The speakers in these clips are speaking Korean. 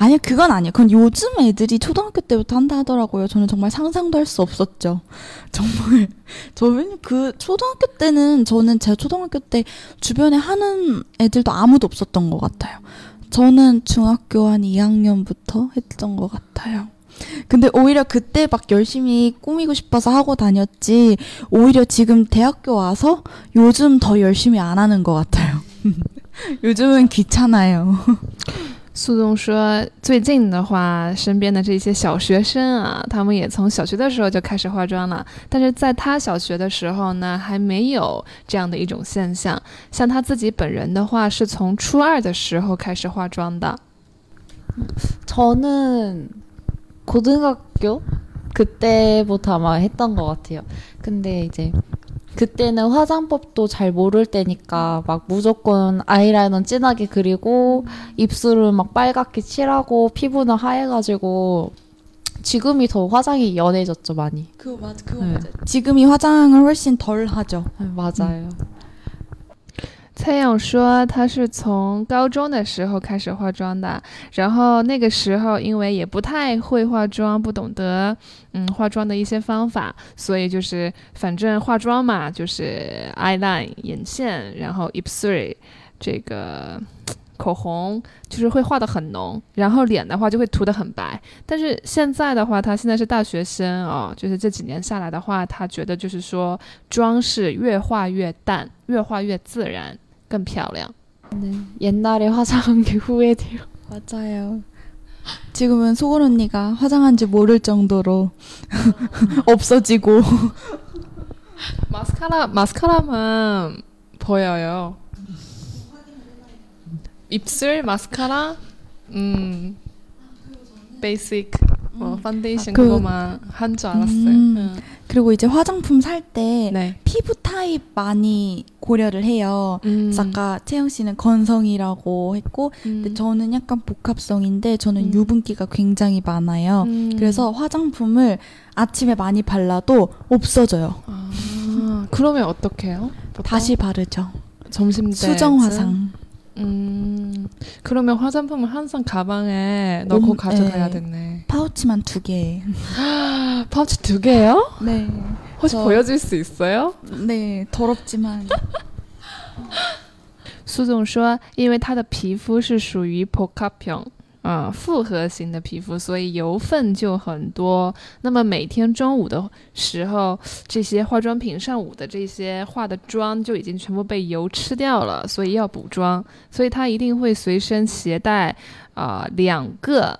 아니요 그건 아니에요. 그건 요즘 애들이 초등학교 때부터 한다 하더라고요. 저는 정말 상상도 할 수 없었죠. 정말 저는 그 초등학교 때는 저는 제 초등학교 때 주변에 하는 애들도 아무도 없었던 것 같아요. 저는 중학교 한 2학년부터 했던 것 같아요. 근데 오히려 그때 막 열심히 꾸미고 싶어서 하고 다녔지, 오히려 지금 대학교 와서 요즘 더 열심히 안 하는 것 같아요. 요즘은 귀찮아요. 苏东说，最近的话，身边的这些小学生啊，他们也从小学的时候就开始化妆了。但是在他小学的时候呢，还没有这样的一种现象。像他自己本人的话，是从初二的时候开始化妆的。 저는 고등학교 그때부터 아마 했던 것 같아요. 근데 이제 그때는 화장법도 잘 모를 때니까 막 무조건 아이라이너 진하게 그리고 입술을 막 빨갛게 칠하고 피부는 하얘가지고 지금이 더 화장이 연해졌죠 많이. 그거 맞아, 그거 네. 맞아. 지금이 화장을 훨씬 덜 하죠. 네, 맞아요. 蔡勇说，他是从高中的时候开始化妆的，然后那个时候因为也不太会化妆，不懂得嗯化妆的一些方法，所以就是反正化妆嘛，就是 eyeline 眼线，然后 i p s r i 这个口红，就是会画的很浓，然后脸的话就会涂的很白。但是现在的话，他现在是大学生哦，就是这几年下来的话，他觉得就是说妆是越化越淡，越化越自然。 更漂亮。 네, 옛날에 화장한 게 후회돼요. 맞아요. 지금은 소건 언니가 화장한지 모를 정도로 없어지고 마스카라 마스카라만 보여요. 입술 마스카라 음 베이직 뭐 파운데이션 그- 그거만 한 줄 알았어요. 음. 응. 그리고 이제 화장품 살때 네. 피부 타입 많이 고려를 해요. 음. 그래서 아까 채영 씨는 건성이라고 했고 근데 음. 저는 약간 복합성인데 저는 음. 유분기가 굉장히 많아요. 음. 그래서 화장품을 아침에 많이 발라도 없어져요. 아, 그러면 어떡해요? 보통? 다시 바르죠. 점심 때 수정 화장. 음. 그러면 화장품을 항상 가방에 넣고 몸- 가져가야 네. 되네. 파우치만 두 개. 파우치 두 개요? 네. 혹시 저- 보여줄 수 있어요? 네, 더럽지만 苏总说，因为他的皮肤是属于 p o k a p i o n 啊，复合型的皮肤，所以油分就很多。那么每天中午的时候，这些化妆品上午的这些化的妆就已经全部被油吃掉了，所以要补妆。所以他一定会随身携带啊、两个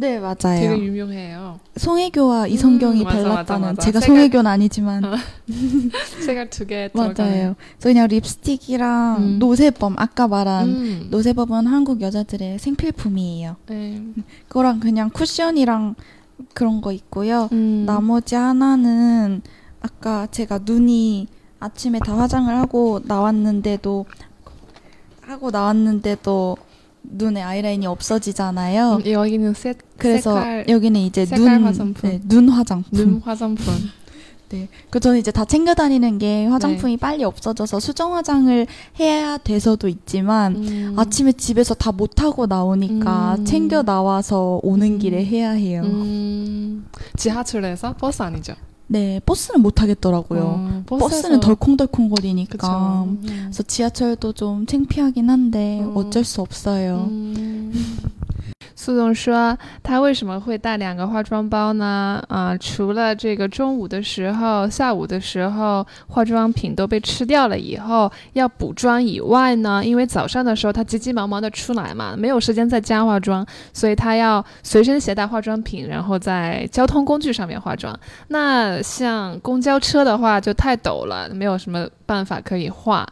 네 되게 맞아요. 유명해요. 송혜교와 이성경이 음, 맞아, 발랐다는 맞아, 맞아. 제가 색깔- 송혜교는 아니지만 어, 색깔 두개 들어가요. 맞아요. 그래서 그냥 립스틱이랑 음. 노세범 아까 말한 음. 노세범은 한국 여자들의 생필품이에요. 네. 그거랑 그냥 쿠션이랑 그런 거 있고요. 음. 나머지 하나는 아까 제가 눈이 아침에 다 화장을 하고 나왔는데도 하고 나왔는데도 눈에 아이라인이 없어지잖아요. 음, 여기는 색 그래서 색깔 여기는 이제 색깔 눈, 화장품. 네, 눈 화장품. 눈 화장품. 그 저는 이제 다 챙겨 다니는 게 화장품이 빨리 없어져서 수정 화장을 해야 돼서도 있지만 음. 아침에 집에서 다 못 하고 나오니까 음. 챙겨 나와서 오는 음. 길에 해야 해요. 음. 지하철에서 버스 아니죠? 네, 버스는 못 하겠더라고요. 어, 버스는 덜컹덜컹 거리니까. 그쵸. 음. 그래서 지하철도 좀 창피하긴 한데 음. 어쩔 수 없어요. 음. 苏总说他为什么会带两个化妆包呢？啊，除了这个中午的时候、下午的时候化妆品都被吃掉了以后要补妆以外呢，因为早上的时候他急急忙忙的出来嘛，没有时间在家化妆，所以他要随身携带化妆品，然后在交通工具上面化妆。那像公交车的话就太陡了，没有什么办法可以化。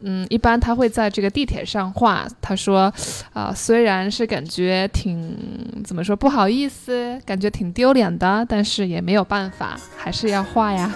嗯，一般他会在这个地铁上画。他说，啊，虽然是感觉挺怎么说不好意思，感觉挺丢脸的，但是也没有办法，还是要画呀。